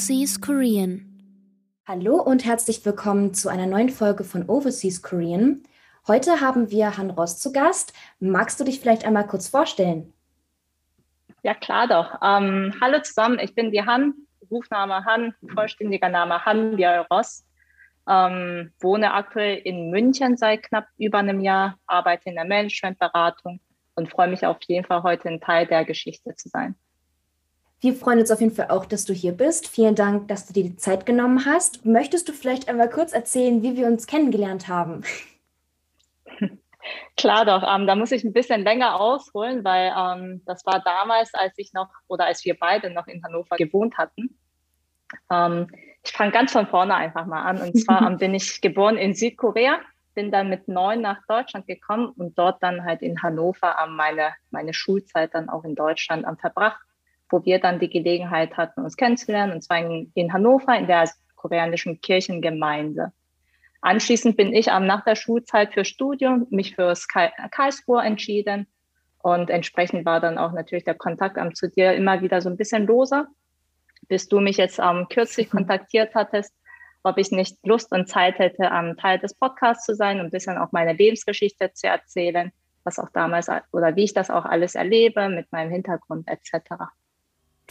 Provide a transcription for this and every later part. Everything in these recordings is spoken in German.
Overseas Korean. Hallo und herzlich willkommen zu einer neuen Folge von Overseas Korean. Heute haben wir Han Ross zu Gast. Magst du dich vielleicht einmal kurz vorstellen? Ja, klar doch. Ähm, hallo zusammen, ich bin die Han, Rufname Han, vollständiger Name Han Biao Ross. Ähm, wohne aktuell in München seit knapp über einem Jahr, arbeite in der Managementberatung und freue mich auf jeden Fall heute ein Teil der Geschichte zu sein. Wir freuen uns auf jeden Fall auch, dass du hier bist. Vielen Dank, dass du dir die Zeit genommen hast. Möchtest du vielleicht einmal kurz erzählen, wie wir uns kennengelernt haben? Klar doch, ähm, da muss ich ein bisschen länger ausholen, weil ähm, das war damals, als ich noch oder als wir beide noch in Hannover gewohnt hatten. Ähm, ich fange ganz von vorne einfach mal an. Und zwar ähm, bin ich geboren in Südkorea, bin dann mit neun nach Deutschland gekommen und dort dann halt in Hannover ähm, meine, meine Schulzeit dann auch in Deutschland ähm, verbracht, wo wir dann die Gelegenheit hatten, uns kennenzulernen, und zwar in, in Hannover in der koreanischen Kirchengemeinde. Anschließend bin ich ähm, nach der Schulzeit für Studium mich für Karlsruhe entschieden. Und entsprechend war dann auch natürlich der Kontakt ähm, zu dir immer wieder so ein bisschen loser, bis du mich jetzt ähm, kürzlich kontaktiert hattest, ob ich nicht Lust und Zeit hätte, am Teil des Podcasts zu sein und ein bisschen auch meine Lebensgeschichte zu erzählen, was auch damals oder wie ich das auch alles erlebe mit meinem Hintergrund etc.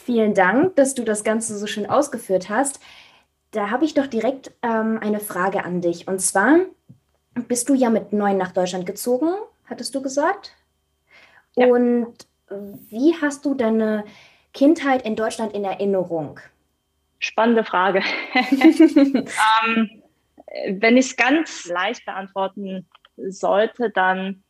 Vielen Dank, dass du das Ganze so schön ausgeführt hast. Da habe ich doch direkt ähm, eine Frage an dich. Und zwar bist du ja mit neun nach Deutschland gezogen, hattest du gesagt. Ja. Und wie hast du deine Kindheit in Deutschland in Erinnerung? Spannende Frage. ähm, wenn ich es ganz leicht beantworten sollte, dann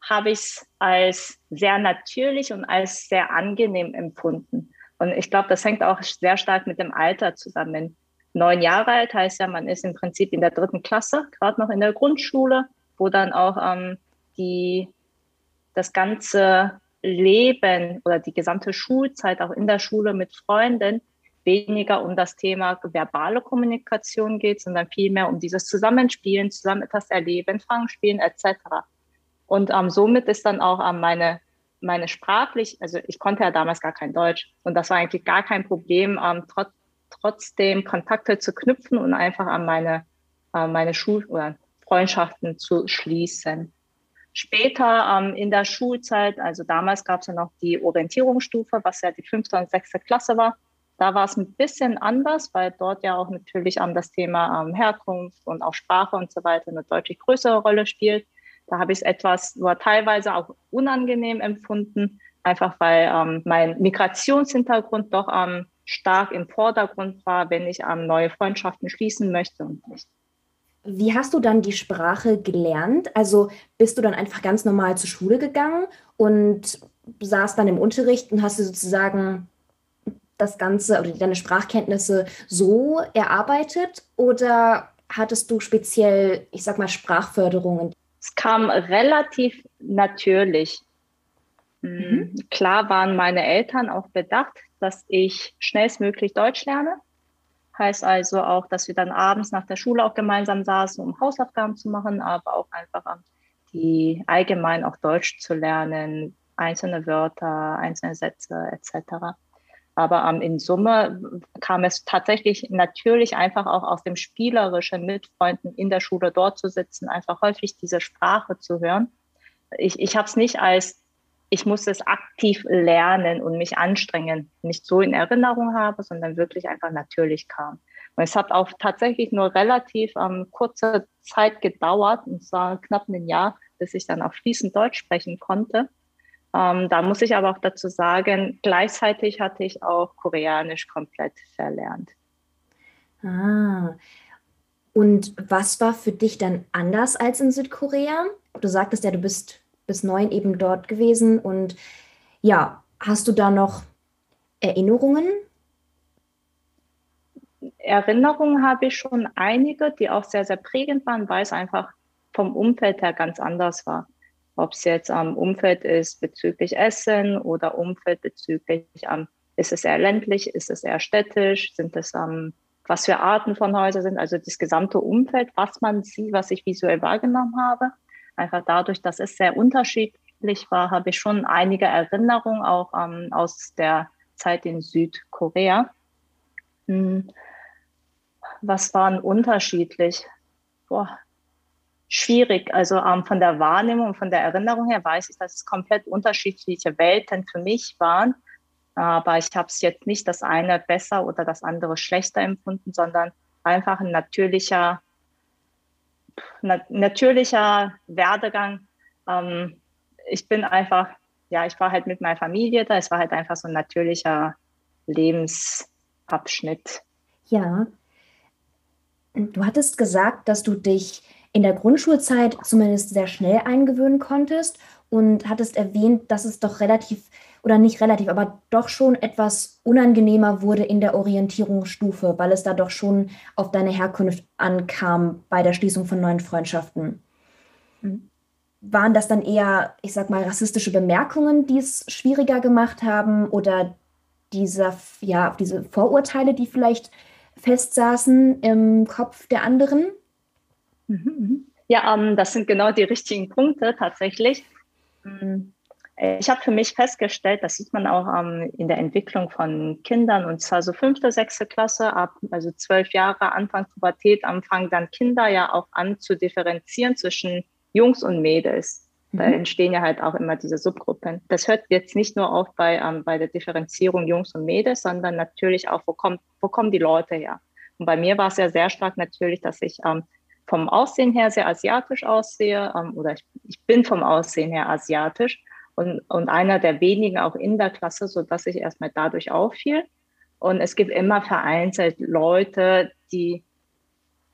habe ich es als sehr natürlich und als sehr angenehm empfunden. Und ich glaube, das hängt auch sehr stark mit dem Alter zusammen neun Jahre alt, heißt ja, man ist im Prinzip in der dritten Klasse, gerade noch in der Grundschule, wo dann auch ähm, die, das ganze Leben oder die gesamte Schulzeit auch in der Schule mit Freunden weniger um das Thema verbale Kommunikation geht, sondern vielmehr um dieses Zusammenspielen, zusammen etwas erleben, Fangspielen etc. Und ähm, somit ist dann auch ähm, meine, meine sprachlich, also ich konnte ja damals gar kein Deutsch und das war eigentlich gar kein Problem, ähm, trotz trotzdem Kontakte zu knüpfen und einfach an meine, äh, meine Schul- oder Freundschaften zu schließen. Später ähm, in der Schulzeit, also damals gab es ja noch die Orientierungsstufe, was ja die fünfte und sechste Klasse war. Da war es ein bisschen anders, weil dort ja auch natürlich ähm, das Thema ähm, Herkunft und auch Sprache und so weiter eine deutlich größere Rolle spielt. Da habe ich es etwas nur teilweise auch unangenehm empfunden, einfach weil ähm, mein Migrationshintergrund doch ähm, stark im Vordergrund war, wenn ich ähm, neue Freundschaften schließen möchte und nicht. Wie hast du dann die Sprache gelernt? Also bist du dann einfach ganz normal zur Schule gegangen und saß dann im Unterricht und hast du sozusagen das Ganze oder deine Sprachkenntnisse so erarbeitet oder hattest du speziell, ich sag mal, Sprachförderungen? Es kam relativ natürlich. Mhm. Klar waren meine Eltern auch bedacht, dass ich schnellstmöglich Deutsch lerne. Heißt also auch, dass wir dann abends nach der Schule auch gemeinsam saßen, um Hausaufgaben zu machen, aber auch einfach die allgemein auch Deutsch zu lernen, einzelne Wörter, einzelne Sätze etc. Aber ähm, in Summe kam es tatsächlich natürlich einfach auch aus dem Spielerischen mit Freunden in der Schule dort zu sitzen, einfach häufig diese Sprache zu hören. Ich, ich habe es nicht als ich muss es aktiv lernen und mich anstrengen, nicht so in Erinnerung habe, sondern wirklich einfach natürlich kam. Und es hat auch tatsächlich nur relativ ähm, kurze Zeit gedauert, und zwar knapp ein Jahr, bis ich dann auch fließend Deutsch sprechen konnte. Ähm, da muss ich aber auch dazu sagen, gleichzeitig hatte ich auch Koreanisch komplett verlernt. Ah. Und was war für dich dann anders als in Südkorea? Du sagtest ja, du bist bis neun eben dort gewesen. Und ja, hast du da noch Erinnerungen? Erinnerungen habe ich schon einige, die auch sehr, sehr prägend waren, weil es einfach vom Umfeld her ganz anders war. Ob es jetzt am Umfeld ist bezüglich Essen oder Umfeld bezüglich, ähm, ist es eher ländlich, ist es eher städtisch, sind es ähm, was für Arten von Häusern sind, also das gesamte Umfeld, was man sieht, was ich visuell wahrgenommen habe. Einfach dadurch, dass es sehr unterschiedlich war, habe ich schon einige Erinnerungen auch ähm, aus der Zeit in Südkorea. Hm. Was waren unterschiedlich? Boah, schwierig. Also ähm, von der Wahrnehmung, von der Erinnerung her weiß ich, dass es komplett unterschiedliche Welten für mich waren. Aber ich habe es jetzt nicht das eine besser oder das andere schlechter empfunden, sondern einfach ein natürlicher, na, natürlicher Werdegang. Ähm, ich bin einfach, ja, ich war halt mit meiner Familie da. Es war halt einfach so ein natürlicher Lebensabschnitt. Ja. Du hattest gesagt, dass du dich in der Grundschulzeit zumindest sehr schnell eingewöhnen konntest und hattest erwähnt, dass es doch relativ oder nicht relativ, aber doch schon etwas unangenehmer wurde in der Orientierungsstufe, weil es da doch schon auf deine Herkunft ankam bei der Schließung von neuen Freundschaften. Mhm. Waren das dann eher, ich sag mal, rassistische Bemerkungen, die es schwieriger gemacht haben oder dieser, ja, diese Vorurteile, die vielleicht festsaßen im Kopf der anderen? Mhm, mhm. Ja, ähm, das sind genau die richtigen Punkte tatsächlich. Mhm. Ich habe für mich festgestellt, das sieht man auch ähm, in der Entwicklung von Kindern, und zwar so fünfte, sechste Klasse, ab also zwölf Jahre, Anfang Pubertät, anfangen dann Kinder ja auch an zu differenzieren zwischen Jungs und Mädels. Da mhm. entstehen ja halt auch immer diese Subgruppen. Das hört jetzt nicht nur auf bei, ähm, bei der Differenzierung Jungs und Mädels, sondern natürlich auch, wo, kommt, wo kommen die Leute her? Und bei mir war es ja sehr stark natürlich, dass ich ähm, vom Aussehen her sehr asiatisch aussehe ähm, oder ich, ich bin vom Aussehen her asiatisch und, und einer der wenigen auch in der Klasse, sodass ich erstmal dadurch auffiel. Und es gibt immer vereinzelt Leute, die,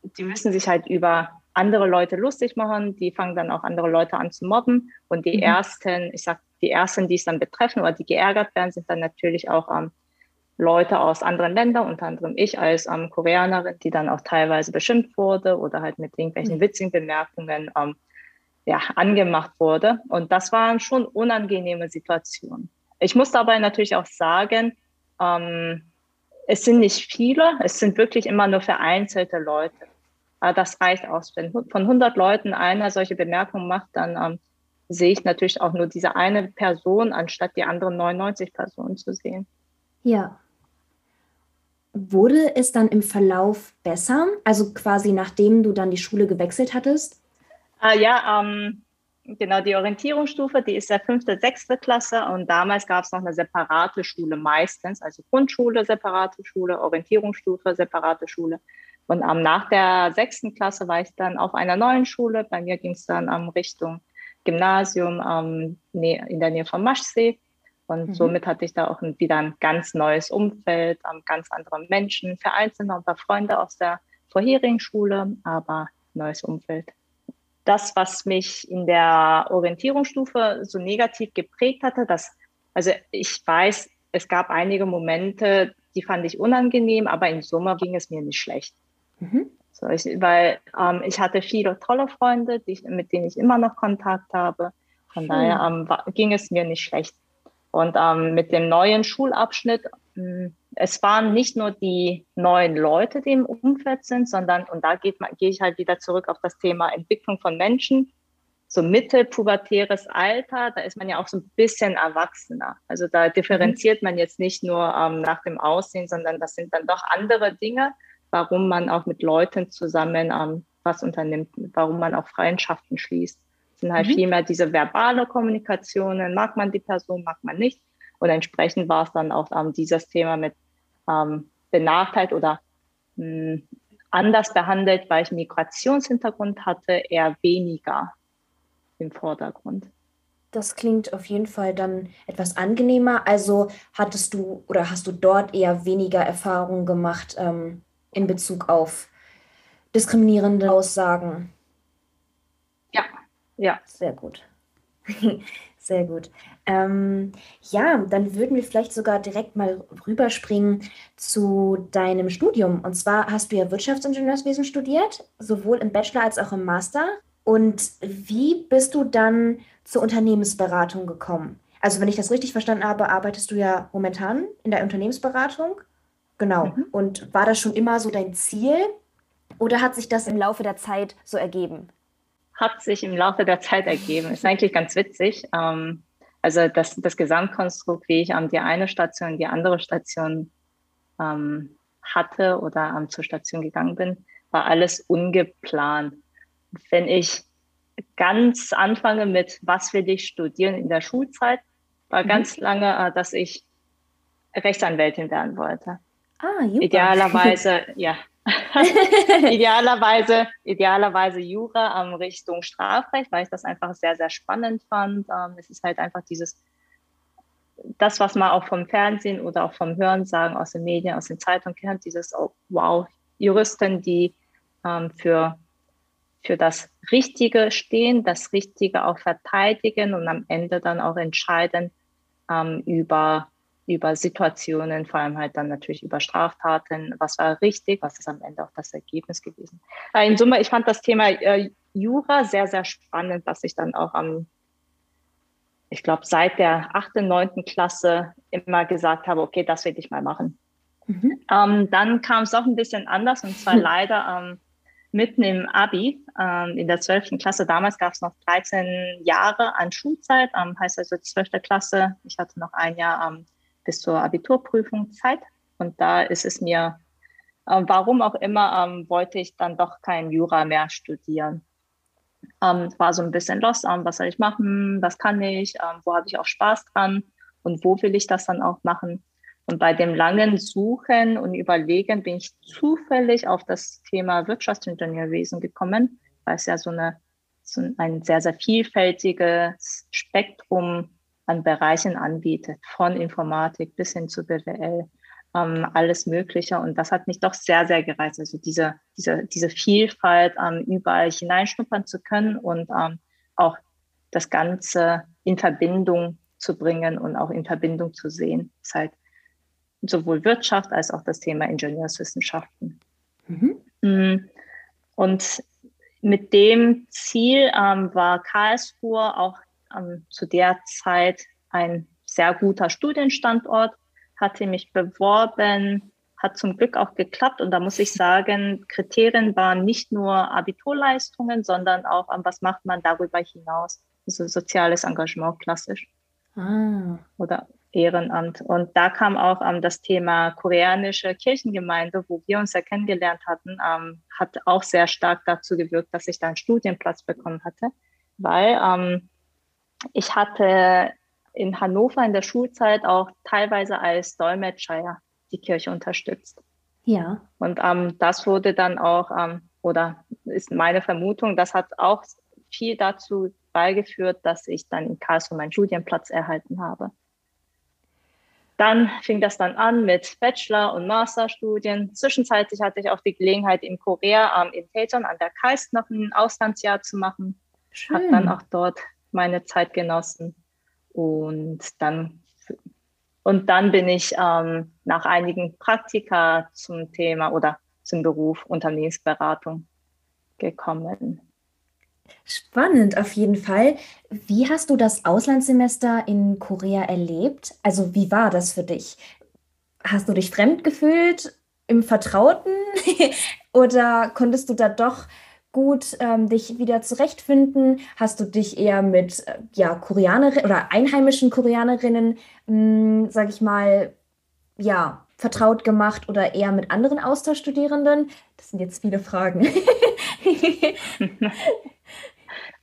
die müssen sich halt über andere Leute lustig machen, die fangen dann auch andere Leute an zu mobben. Und die mhm. ersten, ich sag, die ersten, die es dann betreffen oder die geärgert werden, sind dann natürlich auch ähm, Leute aus anderen Ländern, unter anderem ich als ähm, Koreanerin, die dann auch teilweise beschimpft wurde oder halt mit irgendwelchen mhm. witzigen Bemerkungen ähm, ja, angemacht wurde. Und das waren schon unangenehme Situationen. Ich muss dabei natürlich auch sagen, ähm, es sind nicht viele, es sind wirklich immer nur vereinzelte Leute. Aber das reicht aus. Wenn von 100 Leuten einer solche Bemerkungen macht, dann ähm, sehe ich natürlich auch nur diese eine Person, anstatt die anderen 99 Personen zu sehen. Ja, Wurde es dann im Verlauf besser? Also quasi nachdem du dann die Schule gewechselt hattest? Äh, ja, ähm, genau, die Orientierungsstufe, die ist der fünfte, sechste Klasse und damals gab es noch eine separate Schule meistens, also Grundschule, separate Schule, Orientierungsstufe, separate Schule. Und ähm, nach der sechsten Klasse war ich dann auf einer neuen Schule. Bei mir ging es dann ähm, Richtung Gymnasium ähm, in der Nähe von Maschsee. Und mhm. somit hatte ich da auch wieder ein ganz neues Umfeld, um, ganz andere Menschen, vereinzelt noch ein paar Freunde aus der vorherigen Schule, aber neues Umfeld. Das, was mich in der Orientierungsstufe so negativ geprägt hatte, das, also ich weiß, es gab einige Momente, die fand ich unangenehm, aber im Sommer ging es mir nicht schlecht. Mhm. So, ich, weil ähm, ich hatte viele tolle Freunde, die, mit denen ich immer noch Kontakt habe. Von mhm. daher ähm, war, ging es mir nicht schlecht. Und ähm, mit dem neuen Schulabschnitt, hm, es waren nicht nur die neuen Leute, die im Umfeld sind, sondern, und da gehe ich halt wieder zurück auf das Thema Entwicklung von Menschen, so mittelpubertäres Alter, da ist man ja auch so ein bisschen erwachsener. Also da differenziert man jetzt nicht nur ähm, nach dem Aussehen, sondern das sind dann doch andere Dinge, warum man auch mit Leuten zusammen ähm, was unternimmt, warum man auch Freundschaften schließt sind halt mhm. vielmehr diese verbale Kommunikationen, mag man die Person, mag man nicht. Und entsprechend war es dann auch ähm, dieses Thema mit ähm, benachteiligt oder mh, hm, anders behandelt, weil ich Migrationshintergrund hatte, eher weniger im Vordergrund. Das klingt auf jeden Fall dann etwas angenehmer. Also hattest du oder hast du dort eher weniger Erfahrungen gemacht ähm, in Bezug auf diskriminierende Aussagen? Ja. Sehr gut. Sehr gut. Ähm, ja, dann würden wir vielleicht sogar direkt mal rüberspringen zu deinem Studium. Und zwar hast du ja Wirtschaftsingenieurswesen studiert, sowohl im Bachelor als auch im Master. Und wie bist du dann zur Unternehmensberatung gekommen? Also, wenn ich das richtig verstanden habe, arbeitest du ja momentan in der Unternehmensberatung. Genau. Mhm. Und war das schon immer so dein Ziel? Oder hat sich das im Laufe der Zeit so ergeben? Hat sich im Laufe der Zeit ergeben. Ist eigentlich ganz witzig. Ähm, also das, das Gesamtkonstrukt, wie ich an die eine Station, die andere Station ähm, hatte oder ähm, zur Station gegangen bin, war alles ungeplant. Wenn ich ganz anfange mit, was will ich studieren in der Schulzeit, war mhm. ganz lange, äh, dass ich Rechtsanwältin werden wollte. Ah, super. Idealerweise, ja. idealerweise, idealerweise Jura ähm, Richtung Strafrecht, weil ich das einfach sehr, sehr spannend fand. Ähm, es ist halt einfach dieses, das, was man auch vom Fernsehen oder auch vom Hörensagen aus den Medien, aus den Zeitungen kennt, dieses, oh, wow, Juristen, die ähm, für, für das Richtige stehen, das Richtige auch verteidigen und am Ende dann auch entscheiden ähm, über über Situationen, vor allem halt dann natürlich über Straftaten, was war richtig, was ist am Ende auch das Ergebnis gewesen. In Summe, ich fand das Thema äh, Jura sehr, sehr spannend, dass ich dann auch am, ich glaube, seit der 8., 9. Klasse immer gesagt habe, okay, das will ich mal machen. Mhm. Ähm, dann kam es auch ein bisschen anders und zwar leider ähm, mitten im Abi, ähm, in der 12. Klasse. Damals gab es noch 13 Jahre an Schulzeit, ähm, heißt also 12. Klasse. Ich hatte noch ein Jahr bis zur Abiturprüfung Zeit. Und da ist es mir, äh, warum auch immer, ähm, wollte ich dann doch kein Jura mehr studieren. Ähm, war so ein bisschen los, ähm, was soll ich machen, was kann ich, ähm, wo habe ich auch Spaß dran und wo will ich das dann auch machen. Und bei dem langen Suchen und Überlegen bin ich zufällig auf das Thema Wirtschaftsingenieurwesen gekommen, weil es ja so, eine, so ein sehr, sehr vielfältiges Spektrum an Bereichen anbietet, von Informatik bis hin zu BWL, ähm, alles Mögliche. Und das hat mich doch sehr, sehr gereizt. Also diese, diese, diese Vielfalt, ähm, überall hineinschnuppern zu können und ähm, auch das Ganze in Verbindung zu bringen und auch in Verbindung zu sehen. Das ist halt sowohl Wirtschaft als auch das Thema Ingenieurswissenschaften. Mhm. Mm. Und mit dem Ziel ähm, war Karlsruhe auch ähm, zu der Zeit ein sehr guter Studienstandort, hatte mich beworben, hat zum Glück auch geklappt. Und da muss ich sagen, Kriterien waren nicht nur Abiturleistungen, sondern auch, ähm, was macht man darüber hinaus? Also soziales Engagement klassisch. Ah. Oder Ehrenamt. Und da kam auch ähm, das Thema koreanische Kirchengemeinde, wo wir uns ja kennengelernt hatten, ähm, hat auch sehr stark dazu gewirkt, dass ich da einen Studienplatz bekommen hatte, weil ähm, ich hatte in Hannover in der Schulzeit auch teilweise als Dolmetscher die Kirche unterstützt. Ja. Und ähm, das wurde dann auch, ähm, oder ist meine Vermutung, das hat auch viel dazu beigeführt, dass ich dann in Karlsruhe meinen Studienplatz erhalten habe. Dann fing das dann an mit Bachelor- und Masterstudien. Zwischenzeitlich hatte ich auch die Gelegenheit, in Korea ähm, in Daejeon an der KAIST noch ein Auslandsjahr zu machen. Habe dann auch dort meine Zeit genossen. Und dann, und dann bin ich ähm, nach einigen Praktika zum Thema oder zum Beruf Unternehmensberatung gekommen. Spannend auf jeden Fall. Wie hast du das Auslandssemester in Korea erlebt? Also wie war das für dich? Hast du dich fremd gefühlt im Vertrauten oder konntest du da doch gut ähm, dich wieder zurechtfinden? Hast du dich eher mit äh, ja, Koreanerinnen oder einheimischen Koreanerinnen, hm, sag ich mal, ja, vertraut gemacht oder eher mit anderen Austauschstudierenden? Das sind jetzt viele Fragen.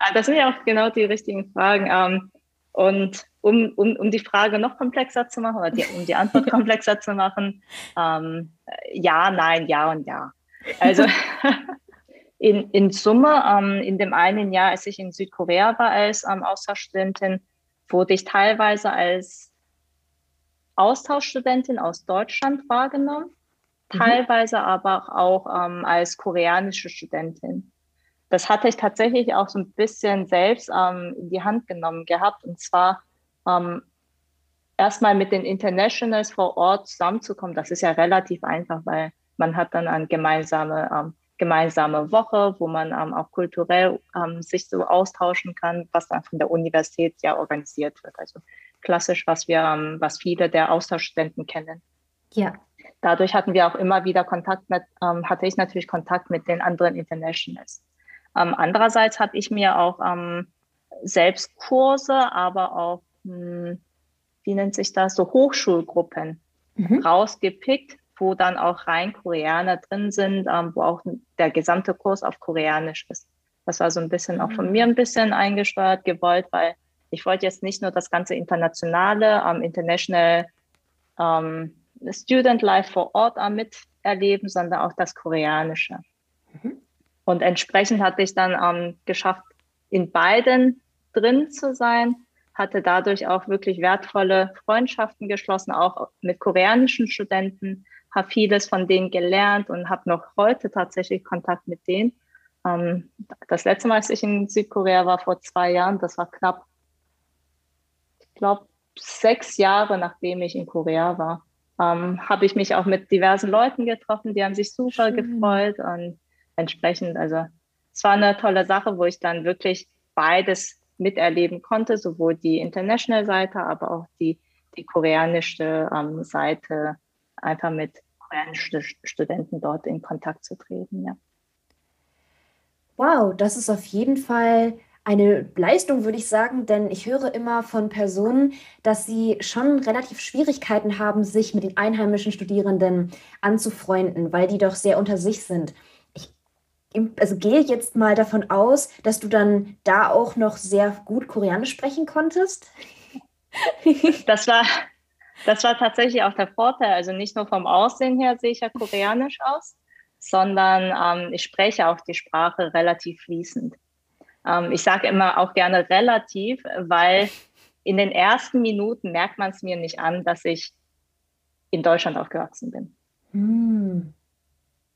Ah, das sind ja auch genau die richtigen Fragen. Ähm, und um, um, um die Frage noch komplexer zu machen oder die, um die Antwort komplexer zu machen, ähm, ja, nein, ja und ja. Also in, in Summe, ähm, in dem einen Jahr, als ich in Südkorea war als ähm, Austauschstudentin, wurde ich teilweise als Austauschstudentin aus Deutschland wahrgenommen, mhm. teilweise aber auch ähm, als koreanische Studentin. Das hatte ich tatsächlich auch so ein bisschen selbst ähm, in die Hand genommen gehabt. Und zwar ähm, erstmal mit den Internationals vor Ort zusammenzukommen. Das ist ja relativ einfach, weil man hat dann eine gemeinsame ähm, gemeinsame Woche, wo man ähm, auch kulturell ähm, sich so austauschen kann, was dann von der Universität ja organisiert wird. Also klassisch, was wir, ähm, was viele der Austauschstudenten kennen. Ja. Dadurch hatten wir auch immer wieder Kontakt mit, ähm, hatte ich natürlich Kontakt mit den anderen Internationals. Ähm, andererseits hatte ich mir auch ähm, selbst Kurse, aber auch, mh, hm, wie nennt sich das, so Hochschulgruppen mhm. rausgepickt, wo dann auch rein Koreaner drin sind, ähm, wo auch der gesamte Kurs auf Koreanisch ist. Das war so ein bisschen auch von mir ein bisschen eingesteuert gewollt, weil ich wollte jetzt nicht nur das ganze internationale, ähm, international ähm, Student Life vor Ort äh, miterleben, sondern auch das Koreanische. Mhm. Und entsprechend hatte ich dann ähm, geschafft, in beiden drin zu sein, hatte dadurch auch wirklich wertvolle Freundschaften geschlossen, auch mit koreanischen Studenten, habe vieles von denen gelernt und habe noch heute tatsächlich Kontakt mit denen. Ähm, das letzte Mal, als ich in Südkorea war, vor zwei Jahren, das war knapp, ich glaube, sechs Jahre nachdem ich in Korea war, ähm, habe ich mich auch mit diversen Leuten getroffen, die haben sich super Schön. gefreut und entsprechend, also es war eine tolle Sache, wo ich dann wirklich beides miterleben konnte, sowohl die International-Seite, aber auch die, die koreanische ähm, Seite, einfach mit koreanischen Studenten dort in Kontakt zu treten, ja. Wow, das ist auf jeden Fall eine Leistung, würde ich sagen, denn ich höre immer von Personen, dass sie schon relativ Schwierigkeiten haben, sich mit den einheimischen Studierenden anzufreunden, weil die doch sehr unter sich sind. Ich also gehe jetzt mal davon aus, dass du dann da auch noch sehr gut Koreanisch sprechen konntest. Das war, das war tatsächlich auch der Vorteil. Also nicht nur vom Aussehen her sehe ich ja koreanisch aus, sondern ähm, ich spreche auch die Sprache relativ fließend. Ähm, ich sage immer auch gerne relativ, weil in den ersten Minuten merkt man es mir nicht an, dass ich in Deutschland aufgewachsen bin. Mm.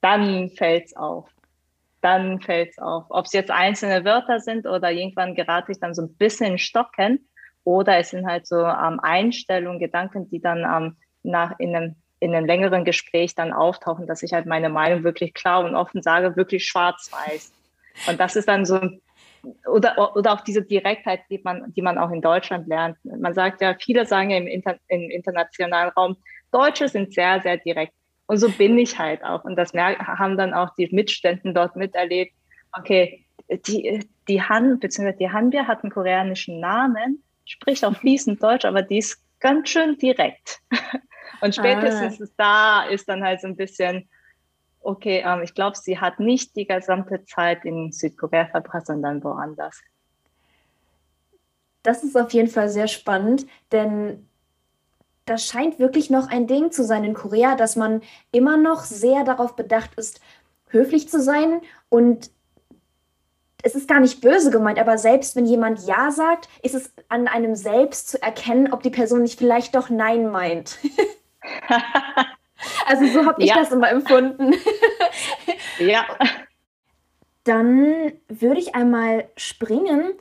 Dann fällt es auf. Dann fällt es auf. Ob es jetzt einzelne Wörter sind oder irgendwann gerate ich dann so ein bisschen in Stocken oder es sind halt so ähm, Einstellungen, Gedanken, die dann ähm, nach in einem in einem längeren Gespräch dann auftauchen, dass ich halt meine Meinung wirklich klar und offen sage, wirklich schwarz-weiß. Und das ist dann so, oder, oder auch diese Direktheit, die man, die man auch in Deutschland lernt. Man sagt ja, viele sagen ja im, Inter, im internationalen Raum, Deutsche sind sehr, sehr direkt. Und so bin ich halt auch. Und das haben dann auch die Mitständen dort miterlebt. Okay, die, die Han, beziehungsweise die Hanbia hat einen koreanischen Namen, spricht auch fließend Deutsch, aber die ist ganz schön direkt. Und spätestens ah. da ist dann halt so ein bisschen, okay, ähm, ich glaube, sie hat nicht die gesamte Zeit in Südkorea verbracht, sondern woanders. Das ist auf jeden Fall sehr spannend, denn das scheint wirklich noch ein Ding zu sein in Korea, dass man immer noch sehr darauf bedacht ist, höflich zu sein und es ist gar nicht böse gemeint, aber selbst wenn jemand Ja sagt, ist es an einem selbst zu erkennen, ob die Person nicht vielleicht doch Nein meint. also so habe ich ja. das immer empfunden. ja. Dann würde ich einmal springen.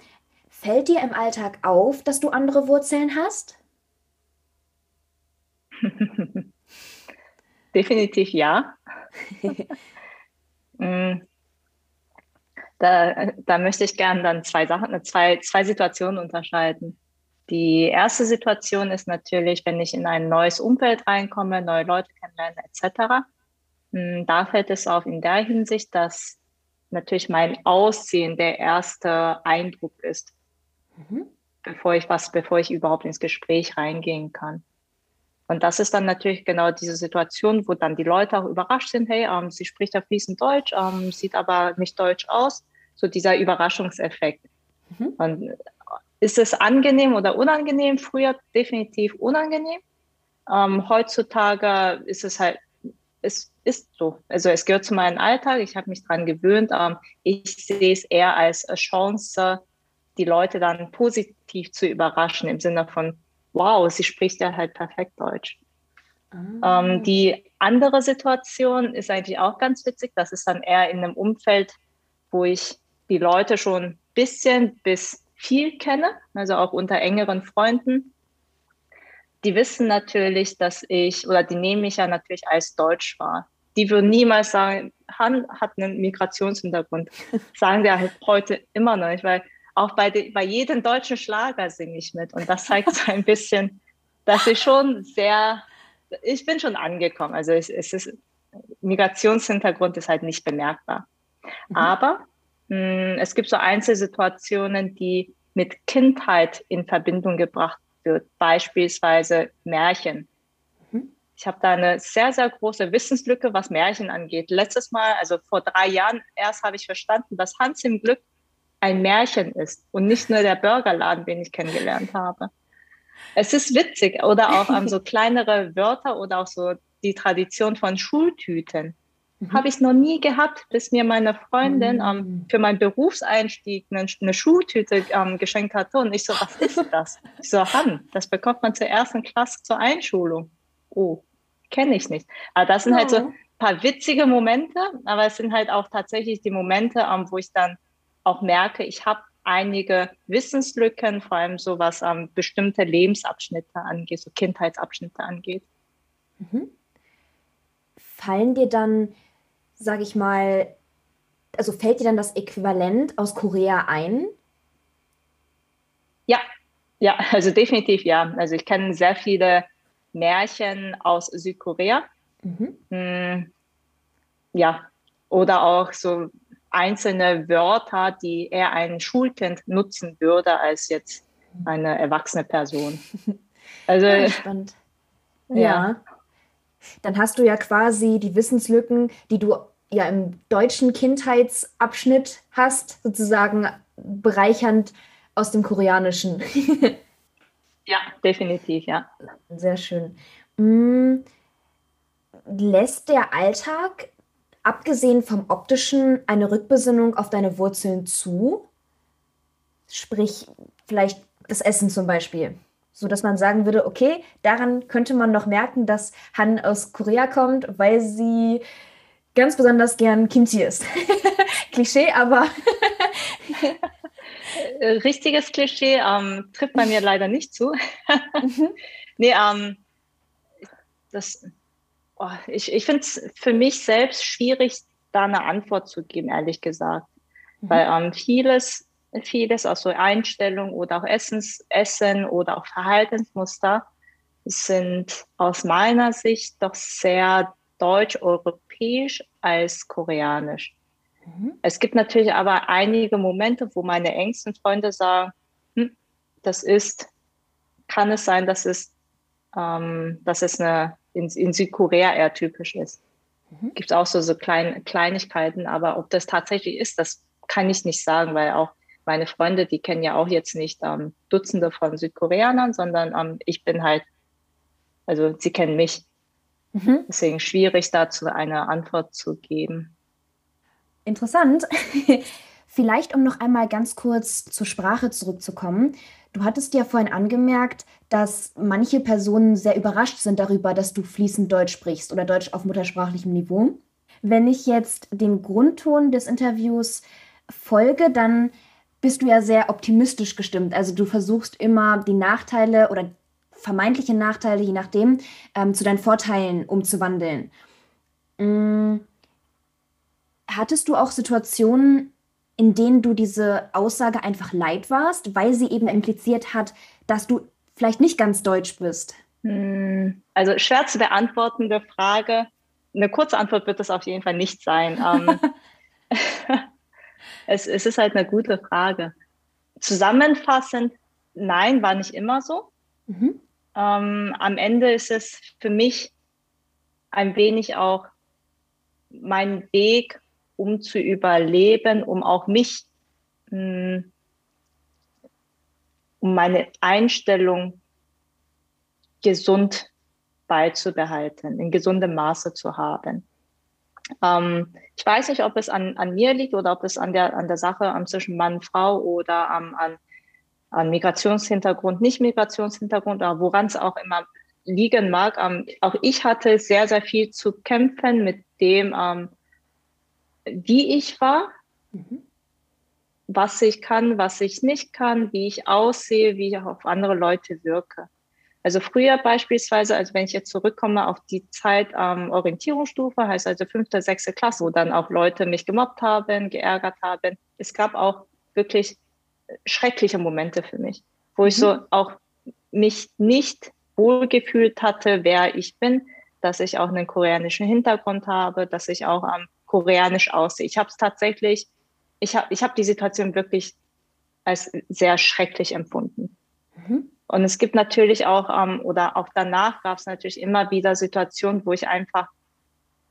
Fällt dir im Alltag auf, dass du andere Wurzeln hast? Definitiv ja. Da, da möchte ich gerne dann zwei Sachen, zwei, zwei Situationen unterscheiden. Die erste Situation ist natürlich, wenn ich in ein neues Umfeld reinkomme, neue Leute kennenlerne etc. Hm, da fällt es auf in der Hinsicht, dass natürlich mein Aussehen der erste Eindruck ist, mhm. bevor ich was, bevor ich überhaupt ins Gespräch reingehen kann. Und das ist dann natürlich genau diese Situation, wo dann die Leute auch überrascht sind, hey, ähm, sie spricht ja fließend Deutsch, ähm, sieht aber nicht deutsch aus. So dieser Überraschungseffekt. Mhm. Und ist es angenehm oder unangenehm? Früher definitiv unangenehm. Ähm, heutzutage ist es halt, es ist so. Also es gehört zu meinem Alltag. Ich habe mich daran gewöhnt. Ähm, ich sehe es eher als Chance, die Leute dann positiv zu überraschen im Sinne von, wow, sie spricht ja halt perfekt Deutsch. Ah. Ähm, die andere Situation ist eigentlich auch ganz witzig. Das ist dann eher in einem Umfeld, wo ich die Leute schon ein bisschen bis viel kenne, also auch unter engeren Freunden, die wissen natürlich, dass ich, oder die nehmen mich ja natürlich als Deutsch wahr. Die würden niemals sagen, Han hat einen Migrationshintergrund. Sagen wir halt heute immer noch nicht, weil auch bei, de, bei jedem deutschen Schlager singe ich mit. Und das zeigt so ein bisschen, dass ich schon sehr, ich bin schon angekommen. Also es, es ist, Migrationshintergrund ist halt nicht bemerkbar. Mhm. Aber es gibt so Einzelsituationen, die mit Kindheit in Verbindung gebracht wird, beispielsweise Märchen. Mhm. ich habe da eine sehr, sehr große Wissenslücke, was Märchen angeht. Letztes Mal, also vor drei Jahren erst, habe ich verstanden, dass Hans im Glück ein Märchen ist und nicht nur der Burgerladen, den ich kennengelernt habe. Es ist witzig oder auch um, so kleinere Wörter oder auch so die Tradition von Schultüten. Mhm. Habe ich noch nie gehabt, bis mir meine Freundin mhm. um, für meinen Berufseinstieg eine, eine Schultüte um, geschenkt hatte. Und ich so, was ist das? Ich so, Han, das bekommt man zur ersten Klasse zur Einschulung. Oh, kenne ich nicht. Aber das sind ja. halt so ein paar witzige Momente, aber es sind halt auch tatsächlich die Momente, wo ich dann auch merke, ich habe einige Wissenslücken, vor allem so was ähm, bestimmte Lebensabschnitte angeht, so Kindheitsabschnitte angeht. Mhm. Fallen dir dann, sage ich mal, also fällt dir dann das Äquivalent aus Korea ein? Ja, ja, also definitiv ja. Also ich kenne sehr viele Märchen aus Südkorea. Mhm. Hm, ja, oder auch so einzelne Wörter, die eher ein Schulkind nutzen würde als jetzt eine erwachsene Person. Also ja, spannend. Ja. ja. Dann hast du ja quasi die Wissenslücken, die du ja im deutschen Kindheitsabschnitt hast, sozusagen bereichernd aus dem Koreanischen. ja, definitiv, ja. Sehr schön. Hm, lässt der Alltag abgesehen vom optischen eine Rückbesinnung auf deine Wurzeln zu? Sprich, vielleicht das Essen zum Beispiel. So dass man sagen würde, okay, daran könnte man noch merken, dass Han aus Korea kommt, weil sie ganz besonders gern Kimchi isst. Klischee, aber. Richtiges Klischee ähm, trifft bei mir leider nicht zu. mhm. Nee, ähm, das, oh, ich, ich finde es für mich selbst schwierig, da eine Antwort zu geben, ehrlich gesagt. Mhm. Weil ähm, vieles, vieles aus so Einstellung oder auch Essens, Essen oder auch Verhaltensmuster sind aus meiner Sicht doch sehr deutsch-europäisch als koreanisch. Mhm. Es gibt natürlich aber einige Momente, wo meine engsten Freunde sagen, hm, das ist, kann es sein, dass es, ähm, dass es eine in, in Südkorea eher typisch ist. Mhm. Gibt es auch so, so klein, Kleinigkeiten, aber ob das tatsächlich ist, das kann ich nicht sagen, weil auch meine Freunde, die kennen ja auch jetzt nicht ähm, Dutzende von Südkoreanern, sondern ähm, ich bin halt, also sie kennen mich. Mhm. Deswegen schwierig dazu eine Antwort zu geben. Interessant. Vielleicht, um noch einmal ganz kurz zur Sprache zurückzukommen. Du hattest ja vorhin angemerkt, dass manche Personen sehr überrascht sind darüber, dass du fließend Deutsch sprichst oder Deutsch auf muttersprachlichem Niveau. Wenn ich jetzt den Grundton des Interviews folge, dann bist du ja sehr optimistisch gestimmt. Also du versuchst immer die Nachteile oder vermeintliche Nachteile, je nachdem, ähm, zu deinen Vorteilen umzuwandeln. Hm. Hattest du auch Situationen, in denen du diese Aussage einfach leid warst, weil sie eben impliziert hat, dass du vielleicht nicht ganz deutsch bist? Hm, also schwer zu beantwortende Frage. Eine kurze Antwort wird das auf jeden Fall nicht sein. Ähm, es, es ist halt eine gute Frage. Zusammenfassend, nein, war nicht immer so. Mhm. Ähm, am Ende ist es für mich ein wenig auch mein Weg, um zu überleben, um auch mich, mh, hm, um meine Einstellung gesund beizubehalten, in gesundem Maße zu haben. Ähm, ich weiß nicht, ob es an, an mir liegt oder ob es an der, an der Sache zwischen Mann und Frau oder an, an Migrationshintergrund, nicht Migrationshintergrund, oder woran es auch immer liegen mag. Um, auch ich hatte sehr, sehr viel zu kämpfen mit dem, um, wie ich war, mhm. was ich kann, was ich nicht kann, wie ich aussehe, wie ich auf andere Leute wirke. Also früher beispielsweise, also wenn ich jetzt zurückkomme auf die Zeit ähm, Orientierungsstufe, heißt also fünfte, sechste Klasse, wo dann auch Leute mich gemobbt haben, geärgert haben. Es gab auch wirklich schreckliche Momente für mich, wo mhm. ich so auch mich nicht wohlgefühlt hatte, wer ich bin, dass ich auch einen koreanischen Hintergrund habe, dass ich auch am koreanisch aussehe. Ich habe es tatsächlich, ich habe ich hab die Situation wirklich als sehr schrecklich empfunden. Mhm. Und es gibt natürlich auch, ähm, oder auch danach gab es natürlich immer wieder Situationen, wo ich einfach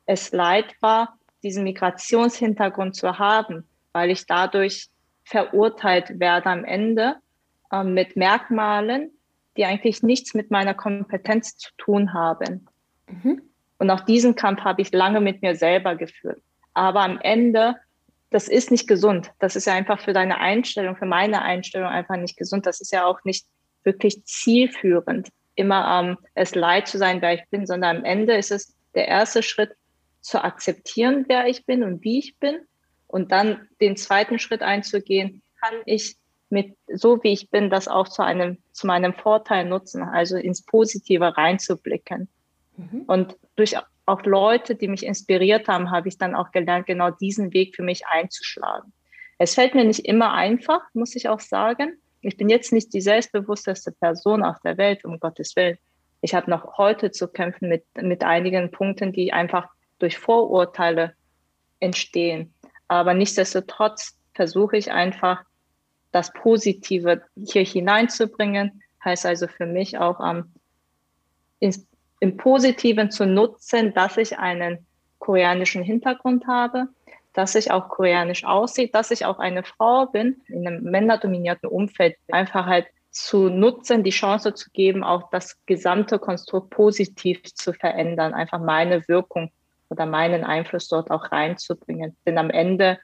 es leid war, diesen Migrationshintergrund zu haben, weil ich dadurch verurteilt werde am Ende äh, mit Merkmalen, die eigentlich nichts mit meiner Kompetenz zu tun haben. Mhm. Und auch diesen Kampf habe ich lange mit mir selber geführt. Aber am Ende, das ist nicht gesund. Das ist ja einfach für deine Einstellung, für meine Einstellung einfach nicht gesund. Das ist ja auch nicht wirklich zielführend, immer ähm, es leid zu sein, wer ich bin, sondern am Ende ist es der erste Schritt, zu akzeptieren, wer ich bin und wie ich bin. Und dann den zweiten Schritt einzugehen, kann ich mit so wie ich bin, das auch zu einem, zu meinem Vorteil nutzen, also ins Positive reinzublicken. Mhm. Und durch auch Leute, die mich inspiriert haben, habe ich dann auch gelernt, genau diesen Weg für mich einzuschlagen. Es fällt mir nicht immer einfach, muss ich auch sagen. Ich bin jetzt nicht die selbstbewussteste Person auf der Welt, um Gottes Willen. Ich habe noch heute zu kämpfen mit, mit einigen Punkten, die einfach durch Vorurteile entstehen. Aber nichtsdestotrotz versuche ich einfach, das Positive hier hineinzubringen. Heißt also für mich auch am ähm, im Positiven zu nutzen, dass ich einen koreanischen Hintergrund habe, dass ich auch koreanisch aussehe, dass ich auch eine Frau bin in einem männerdominierten Umfeld, einfach halt zu nutzen, die Chance zu geben, auch das gesamte Konstrukt positiv zu verändern, einfach meine Wirkung oder meinen Einfluss dort auch reinzubringen. Denn am Ende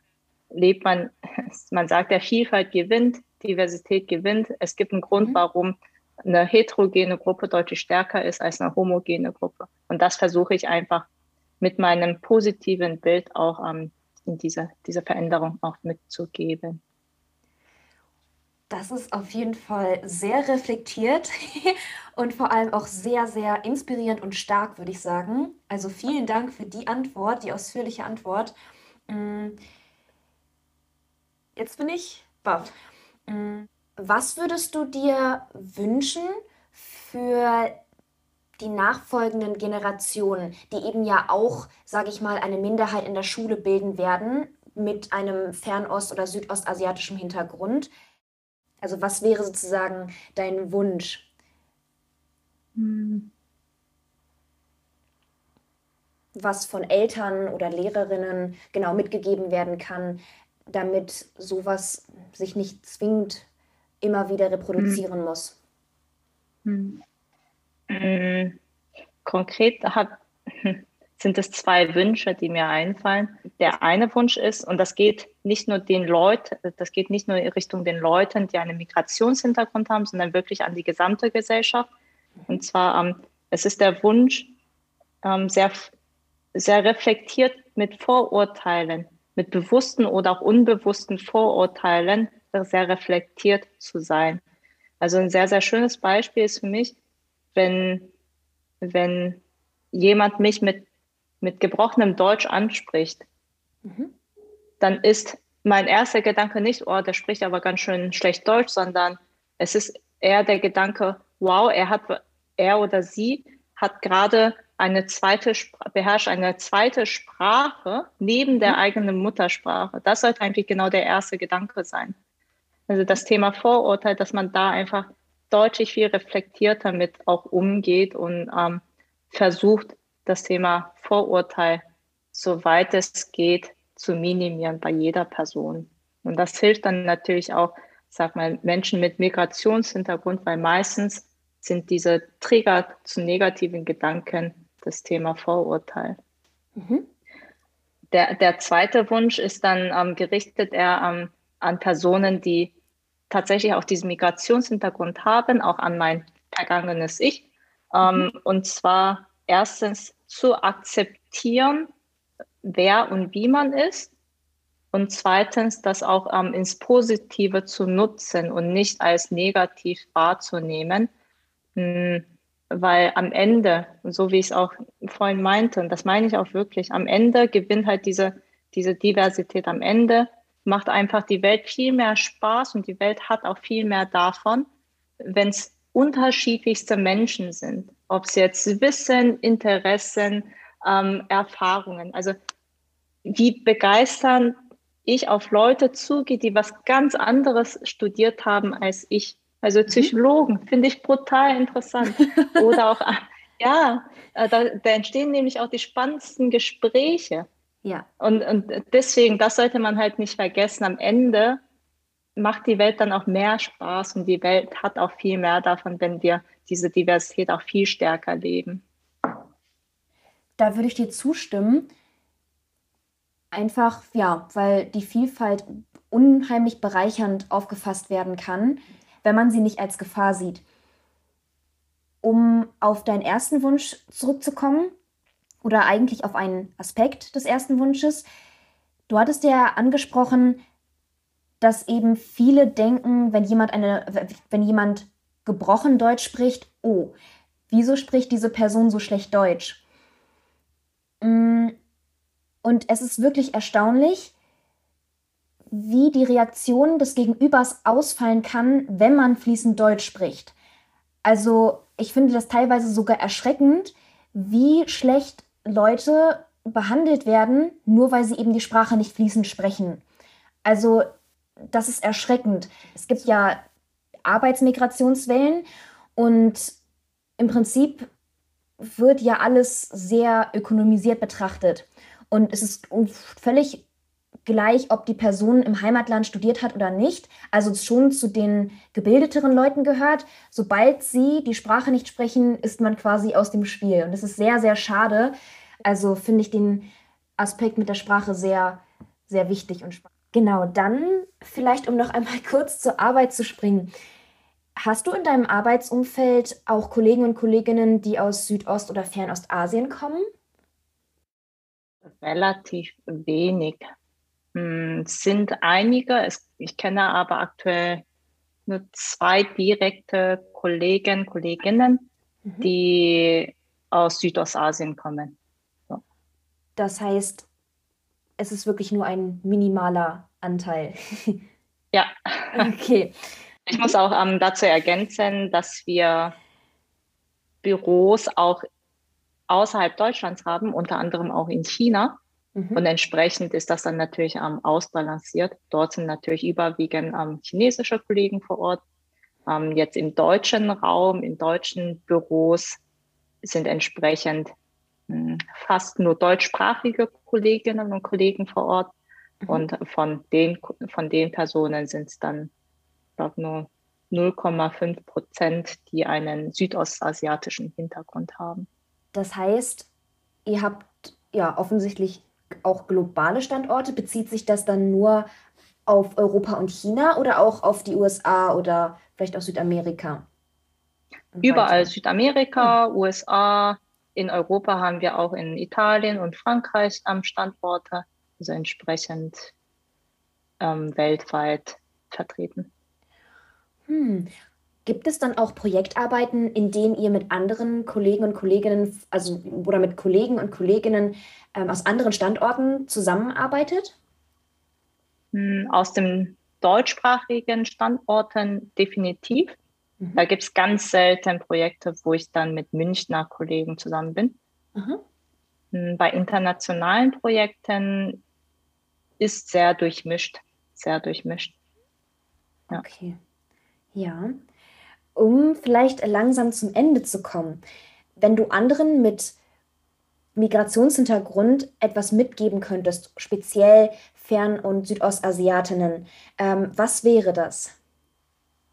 lebt man, man sagt ja, Vielfalt gewinnt, Diversität gewinnt. Es gibt einen Grund, mhm. warum eine heterogene Gruppe deutlich stärker ist als eine homogene Gruppe. Und das versuche ich einfach mit meinem positiven Bild auch ähm, in dieser, dieser Veränderung auch mitzugeben. Das ist auf jeden Fall sehr reflektiert und vor allem auch sehr, sehr inspirierend und stark, würde ich sagen. Also vielen Dank für die Antwort, die ausführliche Antwort. Mm. Jetzt bin ich baff. Mm. Was würdest du dir wünschen für die nachfolgenden Generationen, die eben ja auch, sage ich mal, eine Minderheit in der Schule bilden werden mit einem fernost- oder südostasiatischen Hintergrund? Also was wäre sozusagen dein Wunsch? Hm. Was von Eltern oder Lehrerinnen genau mitgegeben werden kann, damit sowas sich nicht zwingend immer wieder reproduzieren hm. muss? Hm. Konkret hab, sind es zwei Wünsche, die mir einfallen. Der eine Wunsch ist, und das geht nicht nur den Leuten, das geht nicht nur in Richtung den Leuten, die einen Migrationshintergrund haben, sondern wirklich an die gesamte Gesellschaft. Und zwar, ähm, es ist der Wunsch, ähm, sehr, sehr reflektiert mit Vorurteilen, mit bewussten oder auch unbewussten Vorurteilen sehr reflektiert zu sein. Also ein sehr, sehr schönes Beispiel ist für mich, wenn, wenn jemand mich mit, mit gebrochenem Deutsch anspricht, mhm. dann ist mein erster Gedanke nicht, oh, der spricht aber ganz schön schlecht Deutsch, sondern es ist eher der Gedanke, wow, er hat, er oder sie hat gerade eine zweite, beherrscht eine zweite Sprache neben der mhm. eigenen Muttersprache. Das sollte eigentlich genau der erste Gedanke sein. Also das Thema Vorurteil, dass man da einfach deutlich viel reflektierter mit auch umgeht und ähm, versucht, das Thema Vorurteil, soweit es geht, zu minimieren bei jeder Person. Und das hilft dann natürlich auch, sag mal, Menschen mit Migrationshintergrund, weil meistens sind diese Trigger zu negativen Gedanken das Thema Vorurteil. Mhm. Der, der zweite Wunsch ist dann ähm, gerichtet eher ähm, an Personen, die tatsächlich auch diesen Migrationshintergrund haben, auch an mein vergangenes Ich. Ähm, mhm. Und zwar erstens zu akzeptieren, wer und wie man ist. Und zweitens, das auch ähm, ins Positive zu nutzen und nicht als negativ wahrzunehmen. Mhm, weil am Ende, so wie ich es auch vorhin meinte, und das meine ich auch wirklich, am Ende gewinnt halt diese, diese Diversität am Ende macht einfach die Welt viel mehr Spaß und die Welt hat auch viel mehr davon, wenn es unterschiedlichste Menschen sind. Ob es jetzt Wissen, Interessen, ähm, Erfahrungen. Also wie begeistern ich auf Leute zugehe, die was ganz anderes studiert haben als ich. Also mhm. Psychologen, finde ich brutal interessant. Oder auch, ja, äh, da, da, entstehen nämlich auch die spannendsten Gespräche. Ja. Und, und deswegen, das sollte man halt nicht vergessen. Am Ende macht die Welt dann auch mehr Spaß und die Welt hat auch viel mehr davon, wenn wir diese Diversität auch viel stärker leben. Da würde ich dir zustimmen. Einfach, ja, weil die Vielfalt unheimlich bereichernd aufgefasst werden kann, wenn man sie nicht als Gefahr sieht. Um auf deinen ersten Wunsch zurückzukommen, oder eigentlich auf einen Aspekt des ersten Wunsches, du hattest ja angesprochen, dass eben viele denken, wenn jemand eine, wenn jemand gebrochen Deutsch spricht, oh, wieso spricht diese Person so schlecht Deutsch? Mm, und es ist wirklich erstaunlich, wie die Reaktion des Gegenübers ausfallen kann, wenn man fließend Deutsch spricht. Also ich finde das teilweise sogar erschreckend, wie schlecht Leute behandelt werden, nur weil sie eben die Sprache nicht fließend sprechen. Also das ist erschreckend. Es gibt ja Arbeitsmigrationswellen und im Prinzip wird ja alles sehr ökonomisiert betrachtet. Und es ist völlig gleich, ob die Person im Heimatland studiert hat oder nicht, also schon zu den gebildeteren Leuten gehört. Sobald sie die Sprache nicht sprechen, ist man quasi aus dem Spiel. Und das ist sehr, sehr schade. Also finde ich den Aspekt mit der Sprache sehr, sehr wichtig und spannend. Genau, dann vielleicht, um noch einmal kurz zur Arbeit zu springen. Hast du in deinem Arbeitsumfeld auch Kollegen und Kolleginnen, die aus Südost- oder Fernostasien kommen? Relativ wenig. Hm, es sind einige, ich kenne aber aktuell nur zwei direkte Kollegen, Kolleginnen, mhm. die aus Südostasien kommen. So. Das heißt, es ist wirklich nur ein minimaler Anteil. Ja. Okay. Ich muss auch ähm, dazu ergänzen, dass wir Büros auch außerhalb Deutschlands haben, unter anderem auch in China. Mhm. Und entsprechend ist das dann natürlich ähm, ausbalanciert. Dort sind natürlich überwiegend ähm, chinesische Kollegen vor Ort. Ähm, jetzt im deutschen Raum, in deutschen Büros sind entsprechend fast nur deutschsprachige Kolleginnen und Kollegen vor Ort. Mhm. Und von den, von den Personen sind es dann, glaube nur 0,5 Prozent, die einen südostasiatischen Hintergrund haben. Das heißt, ihr habt ja offensichtlich auch globale Standorte? Bezieht sich das dann nur auf Europa und China oder auch auf die USA oder vielleicht auch Südamerika? Überall Südamerika, hm. USA, in Europa haben wir auch in Italien und Frankreich am Standorte, also entsprechend ähm, weltweit vertreten. Hm. Gibt es dann auch Projektarbeiten, in denen ihr mit anderen Kollegen und Kolleginnen, also oder mit Kollegen und Kolleginnen ähm, aus anderen Standorten zusammenarbeitet? Hm, aus den deutschsprachigen Standorten definitiv. Mhm. Da gibt es ganz selten Projekte, wo ich dann mit Münchner Kollegen zusammen bin. Mhm. Bei internationalen Projekten ist sehr durchmischt, sehr durchmischt. Ja. Okay. Ja um vielleicht langsam zum Ende zu kommen, wenn du anderen mit Migrationshintergrund etwas mitgeben könntest, speziell Fern- und Südostasiatinnen, ähm, was wäre das?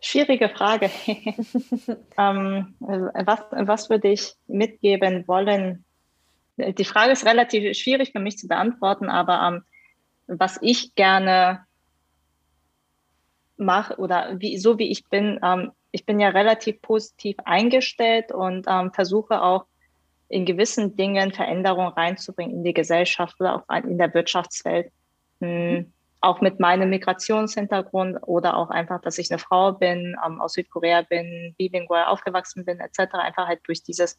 Schwierige Frage. ähm, was, was würde ich mitgeben wollen? Die Frage ist relativ schwierig für mich zu beantworten, aber ähm, was ich gerne mache oder wie, so wie ich bin, ähm, ich bin ja relativ positiv eingestellt und ähm, versuche auch in gewissen Dingen Veränderungen reinzubringen in die Gesellschaft oder auch in der Wirtschaftswelt. Hm, auch mit meinem Migrationshintergrund oder auch einfach, dass ich eine Frau bin, ähm, aus Südkorea bin, bilingual aufgewachsen bin, etc. Einfach halt durch dieses,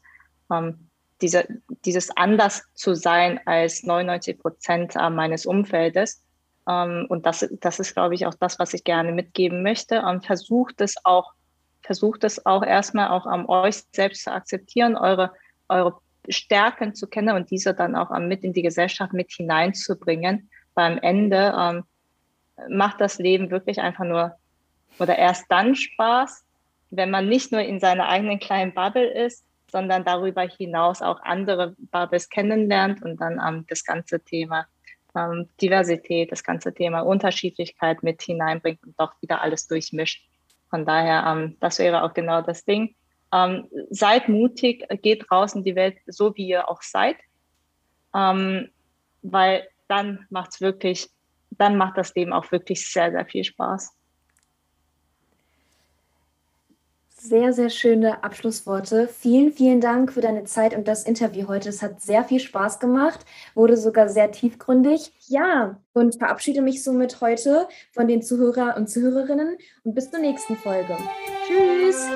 ähm, diese, dieses anders zu sein als 99 Prozent äh, meines Umfeldes. Ähm, und das, das ist, glaube ich, auch das, was ich gerne mitgeben möchte. Ähm, versucht es auch versucht es auch erstmal auch am euch selbst zu akzeptieren, eure, eure Stärken zu kennen und diese dann auch mit in die Gesellschaft mit hineinzubringen. Beim Ende ähm, macht das Leben wirklich einfach nur oder erst dann Spaß, wenn man nicht nur in seiner eigenen kleinen Bubble ist, sondern darüber hinaus auch andere Bubbles kennenlernt und dann ähm, das ganze Thema ähm, Diversität, das ganze Thema Unterschiedlichkeit mit hineinbringt und doch wieder alles durchmischt. Von daher, ähm, das wäre auch genau das Ding. Ähm, seid mutig, geht raus in die Welt, so wie ihr auch seid, ähm, weil dann macht es wirklich, dann macht das Leben auch wirklich sehr, sehr viel Spaß. Sehr, sehr schöne Abschlussworte. Vielen, vielen Dank für deine Zeit und das Interview heute. Es hat sehr viel Spaß gemacht, wurde sogar sehr tiefgründig. Ja, und verabschiede mich somit heute von den Zuhörer und Zuhörerinnen und bis zur nächsten Folge. Tschüss!